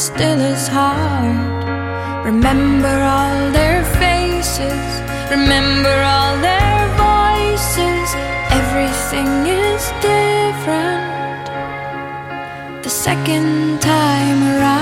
still is hard. Remember all their faces, remember all their voices. Everything is different the second time around.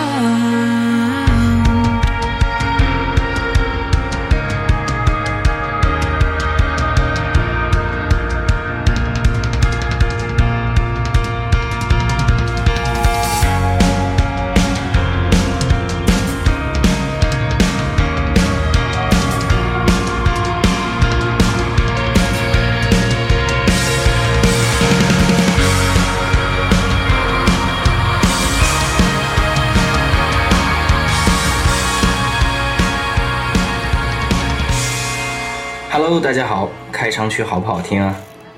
大家好，开场曲好不好听啊？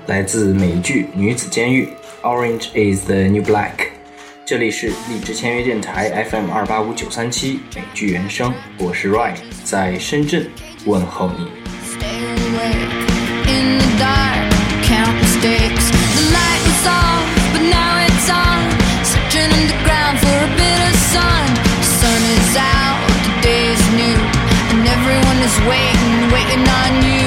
来自美剧《女子监狱》，Orange is the New Black。这里是荔枝签约电台 FM 二八五九三七美剧原声，我是 Ryan，在深圳问候你。Stay awake in the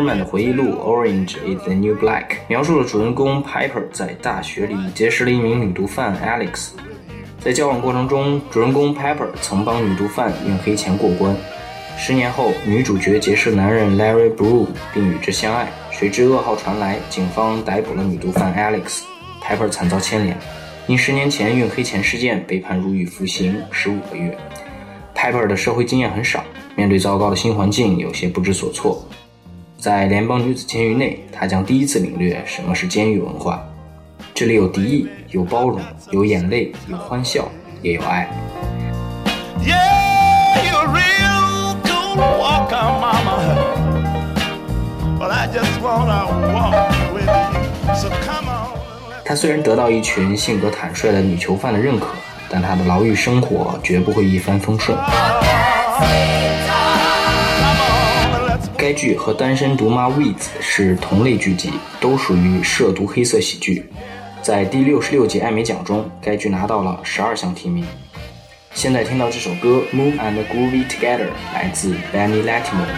erman 的回忆录《Orange is the New Black》，描述了主人公 Piper 在大学里结识了一名女毒贩 Alex。在交往过程中，主人公 Piper 曾帮女毒贩运黑钱过关。十年后，女主角结识男人 Larry Broom，并与之相爱。谁知噩耗传来，警方逮捕了女毒贩 Alex。Piper 惨遭牵连，因十年前运黑钱事件被判入狱服刑十五个月。Piper 的社会经验很少，面对糟糕的新环境有些不知所措。在联邦女子监狱内，她将第一次领略什么是监狱文化。这里有敌意，有包容，有眼泪，有欢笑，也有爱。Yeah, you're real cool walker, mama. But I just wanna walk with you. So come on. let's 她虽然得到一群性格坦率的女囚犯的认可，但他的牢狱生活绝不会一帆风顺。该剧和《单身毒妈 With》是同类剧集，都属于涉毒黑色喜剧。在第六十六届艾美奖中，该剧拿到了十二项提名。现在听到这首歌《Move and Groovy Together》，来自 Benny Latimer。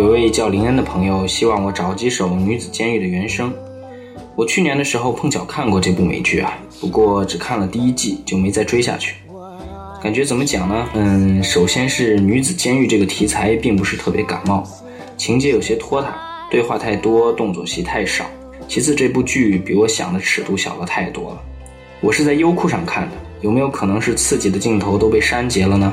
有位叫林恩的朋友希望我找几首《女子监狱》的原声。我去年的时候碰巧看过这部美剧啊，不过只看了第一季就没再追下去。感觉怎么讲呢？嗯，首先是女子监狱这个题材并不是特别感冒，情节有些拖沓，对话太多，动作戏太少。其次，这部剧比我想的尺度小了太多了。我是在优酷上看的，有没有可能是刺激的镜头都被删节了呢？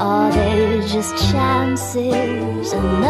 are they just chances and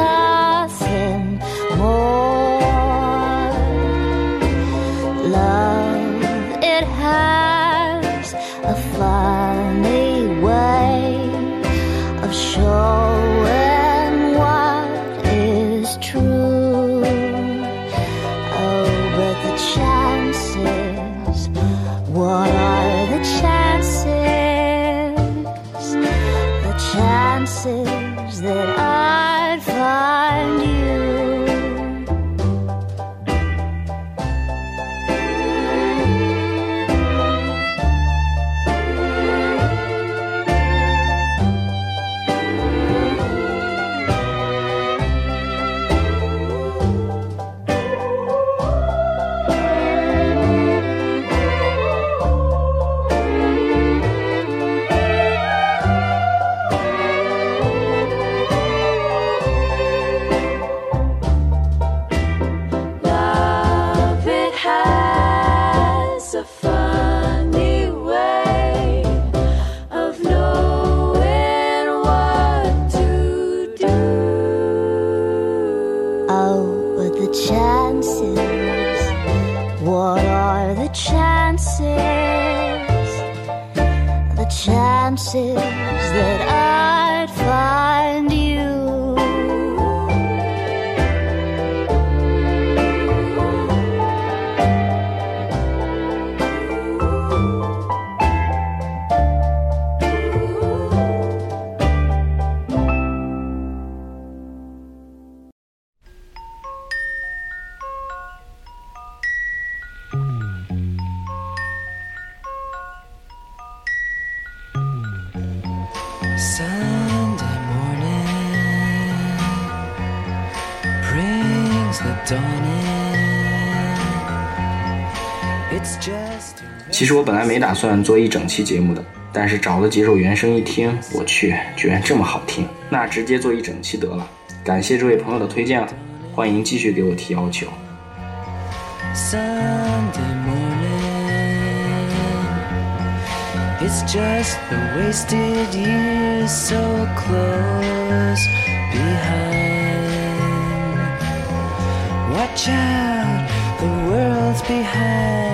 其实我本来没打算做一整期节目的，但是找了几首原声一听，我去，居然这么好听，那直接做一整期得了。感谢这位朋友的推荐，欢迎继续给我提要求。Sunday morning. It's just the wasted years so close behind. Watch out, the world's behind.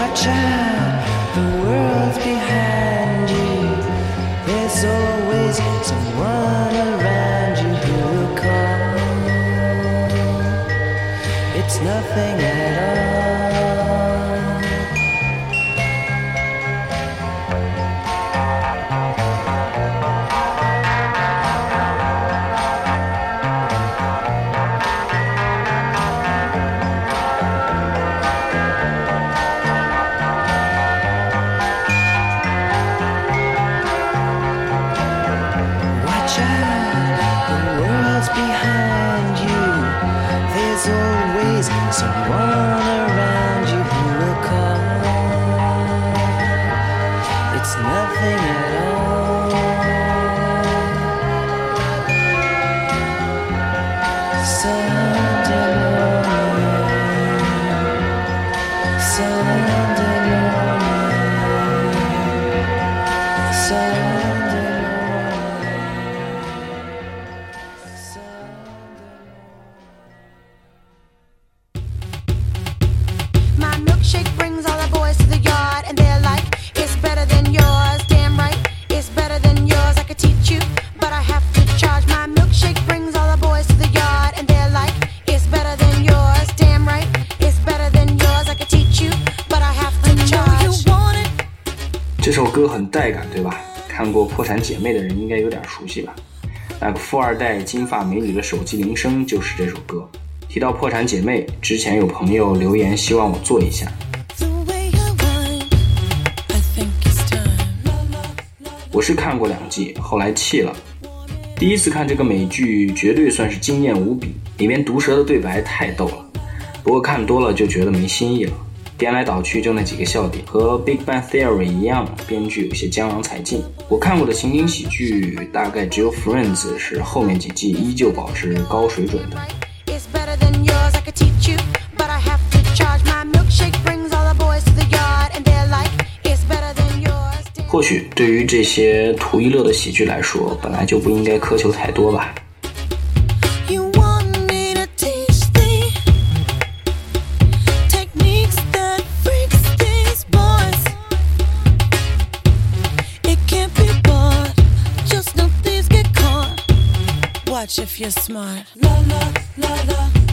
Watch out, the world's behind So. 吧？那个富二代金发美女的手机铃声就是这首歌。提到《破产姐妹》，之前有朋友留言希望我做一下.我是看过两季，后来弃了。第一次看这个美剧，绝对算是惊艳无比，里面毒舌的对白太逗了。不过看多了就觉得没新意了，颠来倒去就那几个笑点，和《Big Bang Theory》一样，编剧有些江郎才尽。我看过的情景喜剧，大概只有《Friends》是后面几季依旧保持高水准的。或许对于这些图一乐的喜剧来说，本来就不应该苛求太多吧。If you're smart. La la la la.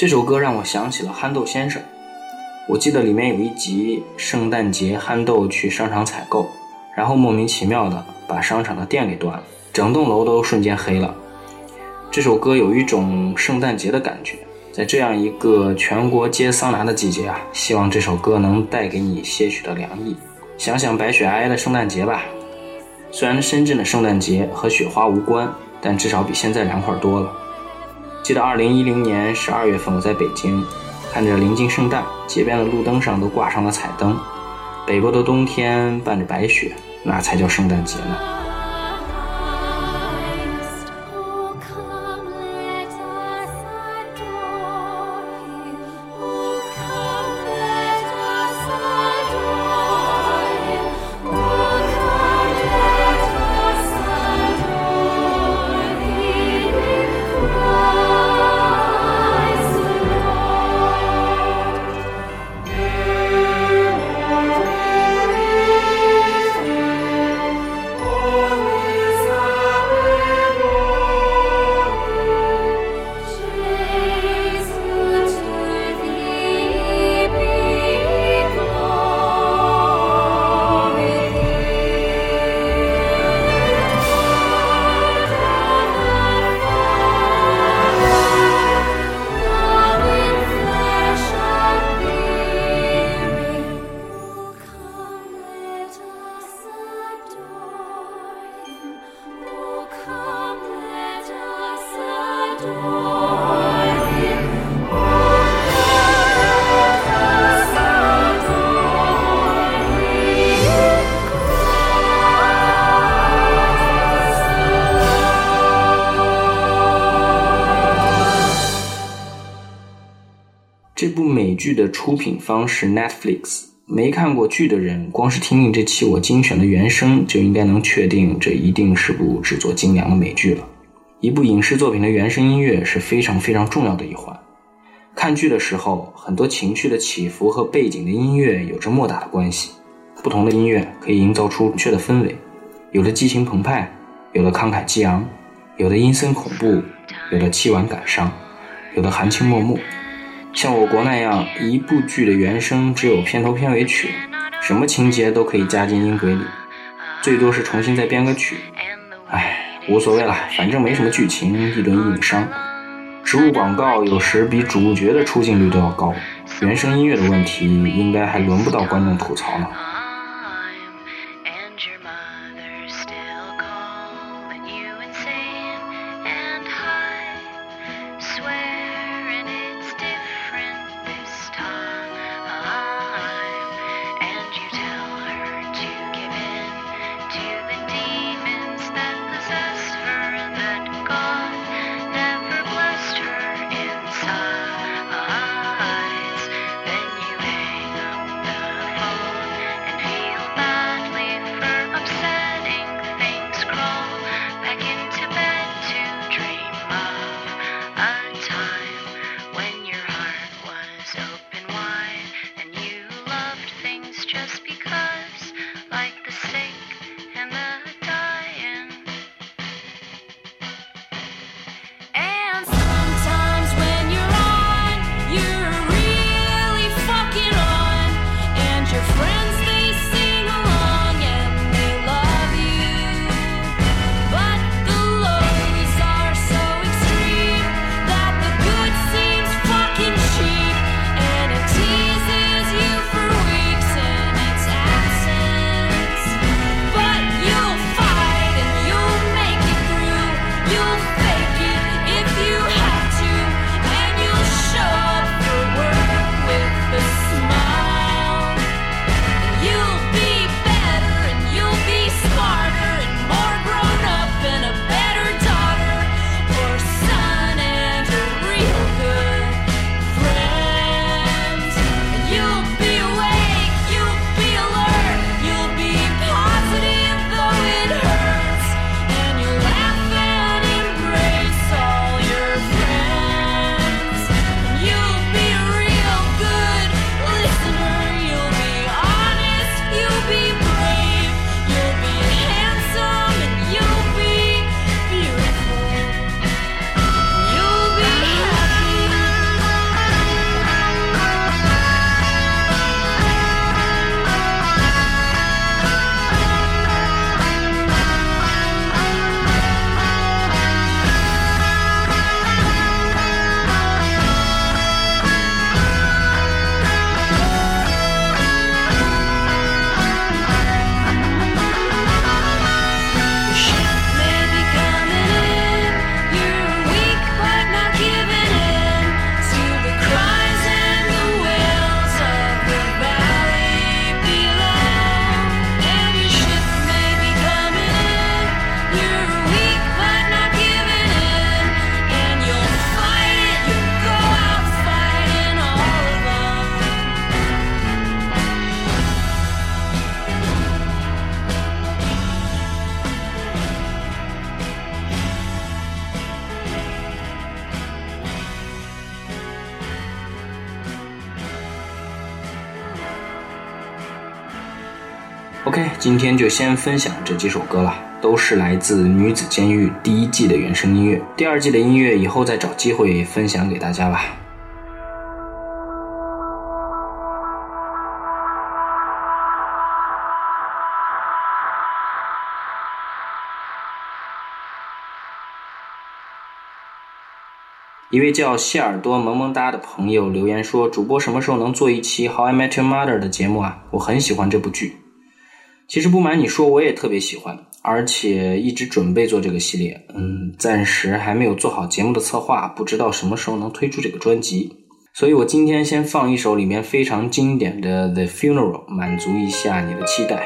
这首歌让我想起了憨豆先生。我记得里面有一集圣诞节，憨豆去商场采购，然后莫名其妙的把商场的电给断了，整栋楼都瞬间黑了。这首歌有一种圣诞节的感觉，在这样一个全国皆桑拿的季节啊，希望这首歌能带给你些许的凉意。想想白雪皑皑的圣诞节吧，虽然深圳的圣诞节和雪花无关，但至少比现在凉快多了。记得二零一零年十二月份，我在北京，看着临近圣诞，街边的路灯上都挂上了彩灯，北国的冬天伴着白雪，那才叫圣诞节呢。出品方是 Netflix。没看过剧的人，光是听听这期我精选的原声，就应该能确定这一定是部制作精良的美剧了。一部影视作品的原声音乐是非常非常重要的一环。看剧的时候，很多情绪的起伏和背景的音乐有着莫大的关系。不同的音乐可以营造出明确的氛围，有的激情澎湃，有的慷慨激昂，有的阴森恐怖，有的凄婉感伤，有的含情脉脉。像我国那样，一部剧的原声只有片头片尾曲，什么情节都可以加进音轨里，最多是重新再编个曲。唉，无所谓了，反正没什么剧情，一轮硬伤。植入广告有时比主角的出镜率都要高，原声音乐的问题应该还轮不到观众吐槽呢。OK，今天就先分享这几首歌了，都是来自《女子监狱》第一季的原声音乐。第二季的音乐以后再找机会分享给大家吧。一位叫谢耳朵萌萌哒的朋友留言说：“主播什么时候能做一期《How I Met Your Mother》的节目啊？我很喜欢这部剧。其实不瞒你说，我也特别喜欢，而且一直准备做这个系列。嗯，暂时还没有做好节目的策划，不知道什么时候能推出这个专辑。所以我今天先放一首里面非常经典的《The Funeral》，满足一下你的期待。”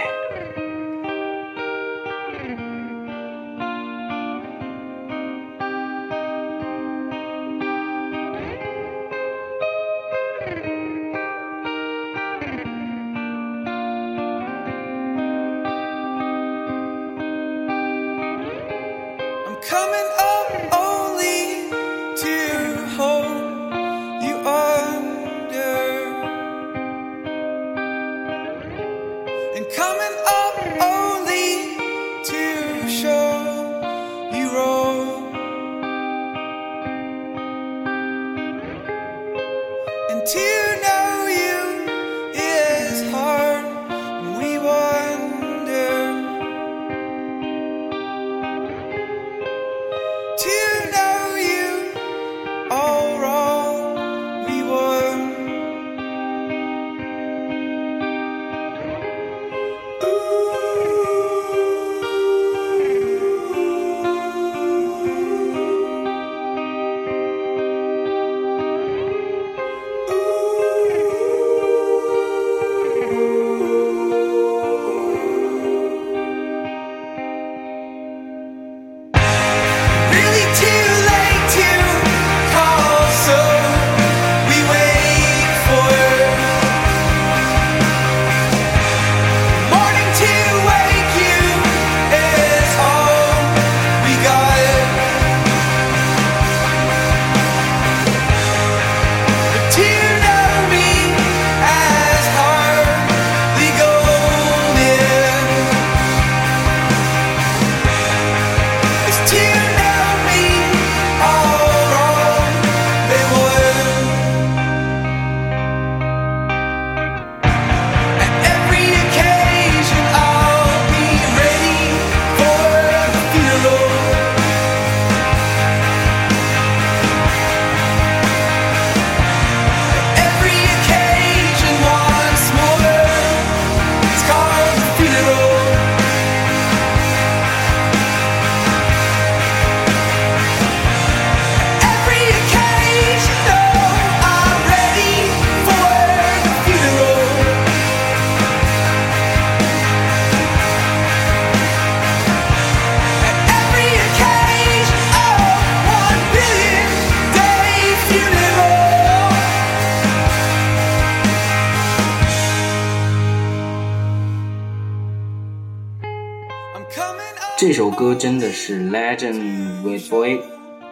这首歌真的是 Legend with Boy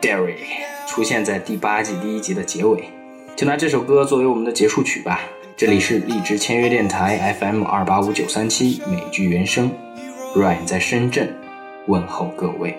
Derry，出现在第八季第一集的结尾。就拿这首歌作为我们的结束曲吧。这里是荔枝签约电台 FM 二八五九三七美剧原声，Ryan 在深圳问候各位。